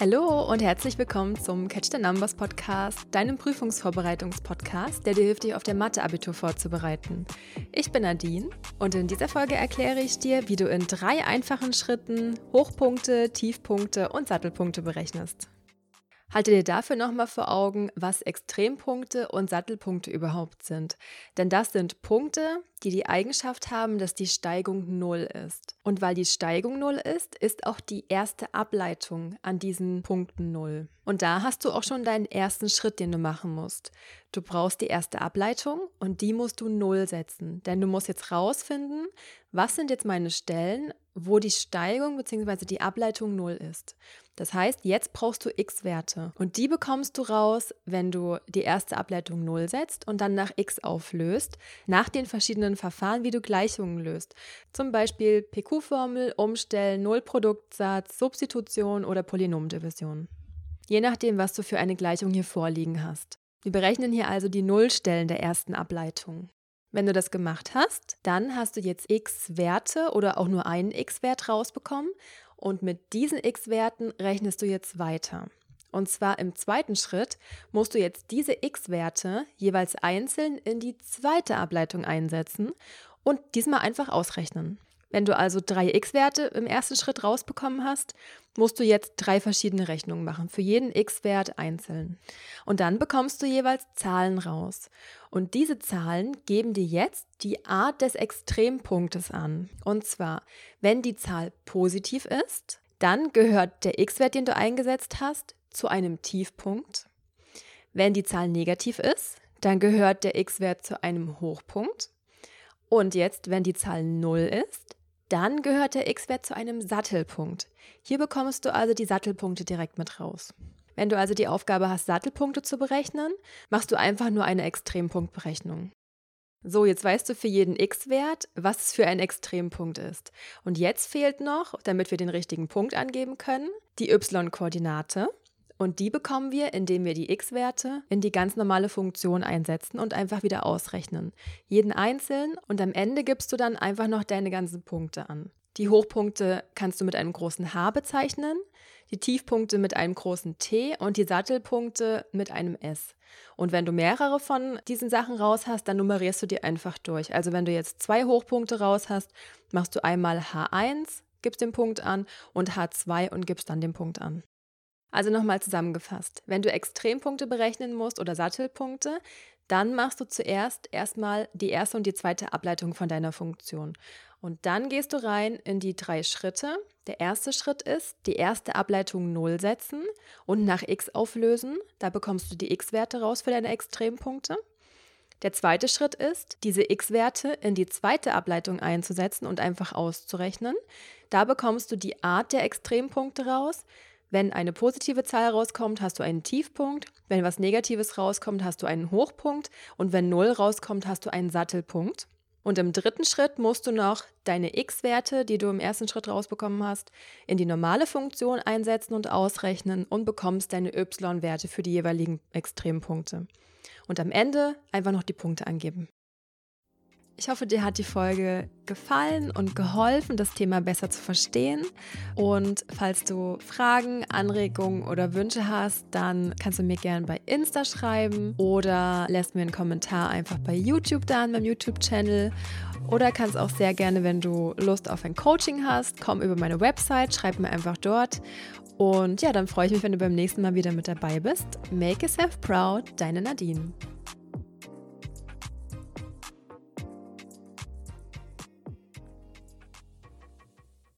Hallo und herzlich willkommen zum Catch the Numbers Podcast, deinem Prüfungsvorbereitungspodcast, der dir hilft, dich auf der Mathe-Abitur vorzubereiten. Ich bin Nadine und in dieser Folge erkläre ich dir, wie du in drei einfachen Schritten Hochpunkte, Tiefpunkte und Sattelpunkte berechnest. Halte dir dafür nochmal vor Augen, was Extrempunkte und Sattelpunkte überhaupt sind. Denn das sind Punkte, die die Eigenschaft haben, dass die Steigung null ist. Und weil die Steigung null ist, ist auch die erste Ableitung an diesen Punkten null. Und da hast du auch schon deinen ersten Schritt, den du machen musst. Du brauchst die erste Ableitung und die musst du null setzen. Denn du musst jetzt rausfinden, was sind jetzt meine Stellen, wo die Steigung bzw. die Ableitung null ist. Das heißt, jetzt brauchst du x-Werte und die bekommst du raus, wenn du die erste Ableitung 0 setzt und dann nach x auflöst, nach den verschiedenen Verfahren, wie du Gleichungen löst. Zum Beispiel PQ-Formel, Umstellen, Nullproduktsatz, Substitution oder Polynomdivision. Je nachdem, was du für eine Gleichung hier vorliegen hast. Wir berechnen hier also die Nullstellen der ersten Ableitung. Wenn du das gemacht hast, dann hast du jetzt x Werte oder auch nur einen x-Wert rausbekommen und mit diesen x-Werten rechnest du jetzt weiter. Und zwar im zweiten Schritt musst du jetzt diese x-Werte jeweils einzeln in die zweite Ableitung einsetzen und diesmal einfach ausrechnen. Wenn du also drei x-Werte im ersten Schritt rausbekommen hast, musst du jetzt drei verschiedene Rechnungen machen, für jeden x-Wert einzeln. Und dann bekommst du jeweils Zahlen raus. Und diese Zahlen geben dir jetzt die Art des Extrempunktes an. Und zwar, wenn die Zahl positiv ist, dann gehört der x-Wert, den du eingesetzt hast, zu einem Tiefpunkt. Wenn die Zahl negativ ist, dann gehört der x-Wert zu einem Hochpunkt. Und jetzt, wenn die Zahl 0 ist, dann gehört der x-Wert zu einem Sattelpunkt. Hier bekommst du also die Sattelpunkte direkt mit raus. Wenn du also die Aufgabe hast, Sattelpunkte zu berechnen, machst du einfach nur eine Extrempunktberechnung. So, jetzt weißt du für jeden x-Wert, was es für ein Extrempunkt ist. Und jetzt fehlt noch, damit wir den richtigen Punkt angeben können, die y-Koordinate. Und die bekommen wir, indem wir die x-Werte in die ganz normale Funktion einsetzen und einfach wieder ausrechnen. Jeden einzeln und am Ende gibst du dann einfach noch deine ganzen Punkte an. Die Hochpunkte kannst du mit einem großen H bezeichnen, die Tiefpunkte mit einem großen T und die Sattelpunkte mit einem S. Und wenn du mehrere von diesen Sachen raus hast, dann nummerierst du die einfach durch. Also wenn du jetzt zwei Hochpunkte raus hast, machst du einmal H1, gibst den Punkt an und H2 und gibst dann den Punkt an. Also nochmal zusammengefasst, wenn du Extrempunkte berechnen musst oder Sattelpunkte, dann machst du zuerst erstmal die erste und die zweite Ableitung von deiner Funktion. Und dann gehst du rein in die drei Schritte. Der erste Schritt ist, die erste Ableitung 0 setzen und nach x auflösen. Da bekommst du die x-Werte raus für deine Extrempunkte. Der zweite Schritt ist, diese x-Werte in die zweite Ableitung einzusetzen und einfach auszurechnen. Da bekommst du die Art der Extrempunkte raus. Wenn eine positive Zahl rauskommt, hast du einen Tiefpunkt. Wenn was Negatives rauskommt, hast du einen Hochpunkt. Und wenn 0 rauskommt, hast du einen Sattelpunkt. Und im dritten Schritt musst du noch deine x-Werte, die du im ersten Schritt rausbekommen hast, in die normale Funktion einsetzen und ausrechnen und bekommst deine y-Werte für die jeweiligen Extrempunkte. Und am Ende einfach noch die Punkte angeben. Ich hoffe, dir hat die Folge gefallen und geholfen, das Thema besser zu verstehen. Und falls du Fragen, Anregungen oder Wünsche hast, dann kannst du mir gerne bei Insta schreiben oder lässt mir einen Kommentar einfach bei YouTube da an meinem YouTube-Channel. Oder kannst auch sehr gerne, wenn du Lust auf ein Coaching hast, komm über meine Website, schreib mir einfach dort. Und ja, dann freue ich mich, wenn du beim nächsten Mal wieder mit dabei bist. Make yourself proud, deine Nadine.